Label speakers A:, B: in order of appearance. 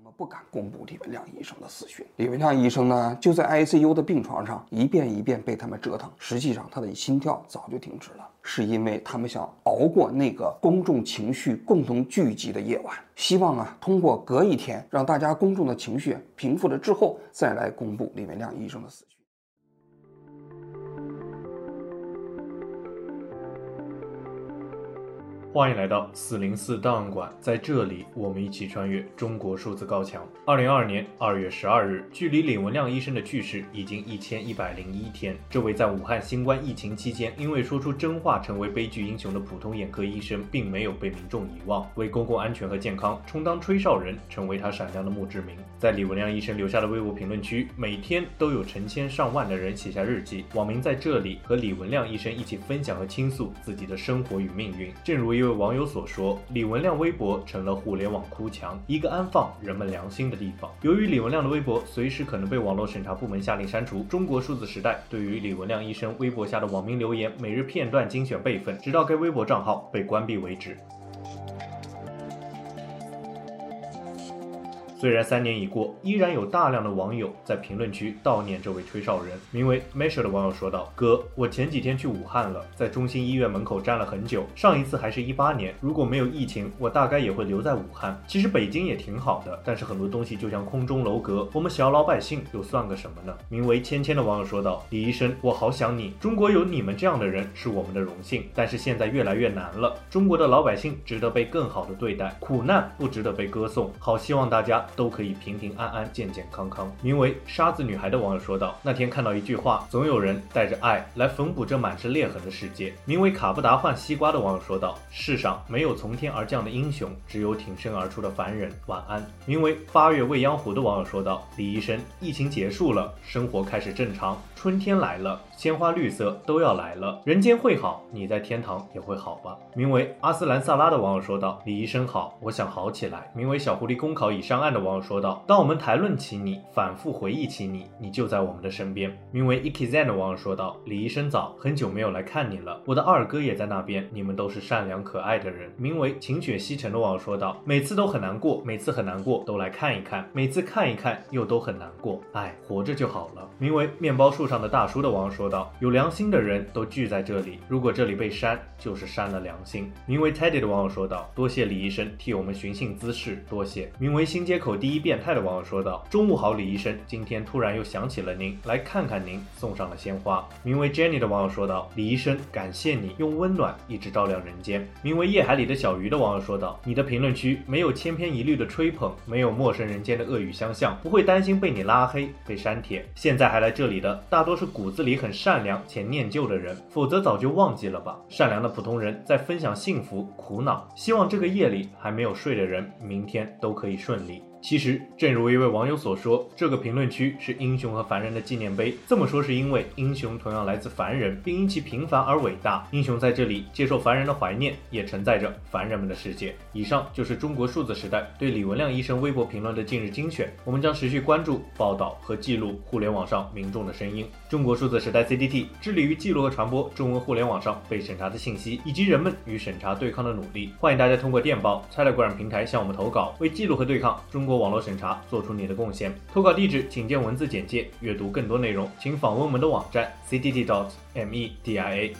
A: 他们不敢公布李文亮医生的死讯。李文亮医生呢，就在 ICU 的病床上一遍一遍被他们折腾。实际上，他的心跳早就停止了，是因为他们想熬过那个公众情绪共同聚集的夜晚，希望啊，通过隔一天让大家公众的情绪平复了之后，再来公布李文亮医生的死讯。
B: 欢迎来到四零四档案馆，在这里，我们一起穿越中国数字高墙。二零二二年二月十二日，距离李文亮医生的去世已经一千一百零一天。这位在武汉新冠疫情期间因为说出真话成为悲剧英雄的普通眼科医生，并没有被民众遗忘，为公共安全和健康充当吹哨人，成为他闪亮的墓志铭。在李文亮医生留下的微博评论区，每天都有成千上万的人写下日记，网民在这里和李文亮医生一起分享和倾诉自己的生活与命运。正如一位网友所说，李文亮微博成了互联网哭墙，一个安放人们良心的地方。由于李文亮的微博随时可能被网络审查部门下令删除，中国数字时代对于李文亮医生微博下的网民留言每日片段精选备份，直到该微博账号被关闭为止。虽然三年已过，依然有大量的网友在评论区悼念这位吹哨人。名为 Measure 的网友说道：“哥，我前几天去武汉了，在中心医院门口站了很久。上一次还是一八年，如果没有疫情，我大概也会留在武汉。其实北京也挺好的，但是很多东西就像空中楼阁，我们小老百姓又算个什么呢？”名为芊芊的网友说道：“李医生，我好想你。中国有你们这样的人是我们的荣幸，但是现在越来越难了。中国的老百姓值得被更好的对待，苦难不值得被歌颂。好希望大家。”都可以平平安安、健健康康。名为沙子女孩的网友说道：“那天看到一句话，总有人带着爱来缝补这满是裂痕的世界。”名为卡布达换西瓜的网友说道：“世上没有从天而降的英雄，只有挺身而出的凡人。晚安。”名为八月未央湖的网友说道：“李医生，疫情结束了，生活开始正常，春天来了。”鲜花绿色都要来了，人间会好，你在天堂也会好吧？名为阿斯兰萨拉的网友说道：“李医生好，我想好起来。”名为小狐狸公考已上岸的网友说道：“当我们谈论起你，反复回忆起你，你就在我们的身边。”名为 Ikizan 的网友说道：“李医生早，很久没有来看你了，我的二哥也在那边，你们都是善良可爱的人。”名为晴雪西沉的网友说道：“每次都很难过，每次很难过都来看一看，每次看一看又都很难过，哎，活着就好了。”名为面包树上的大叔的网友说道。有良心的人都聚在这里，如果这里被删，就是删了良心。名为 Teddy 的网友说道：“多谢李医生替我们寻衅滋事，多谢。”名为新街口第一变态的网友说道：“中午好，李医生，今天突然又想起了您，来看看您，送上了鲜花。”名为 Jenny 的网友说道：“李医生，感谢你用温暖一直照亮人间。”名为夜海里的小鱼的网友说道：“你的评论区没有千篇一律的吹捧，没有陌生人间的恶语相向，不会担心被你拉黑、被删帖。现在还来这里的，大多是骨子里很善良。”且念旧的人，否则早就忘记了吧。善良的普通人在分享幸福、苦恼，希望这个夜里还没有睡的人，明天都可以顺利。其实，正如一位网友所说，这个评论区是英雄和凡人的纪念碑。这么说是因为英雄同样来自凡人，并因其平凡而伟大。英雄在这里接受凡人的怀念，也承载着凡人们的世界。以上就是中国数字时代对李文亮医生微博评论的近日精选。我们将持续关注、报道和记录互联网上民众的声音。中国数字时代 CDT 致力于记录和传播中文互联网上被审查的信息，以及人们与审查对抗的努力。欢迎大家通过电报、Telegram 平台向我们投稿，为记录和对抗中通过网络审查，做出你的贡献。投稿地址请见文字简介。阅读更多内容，请访问我们的网站 cdd.dot.me.dia。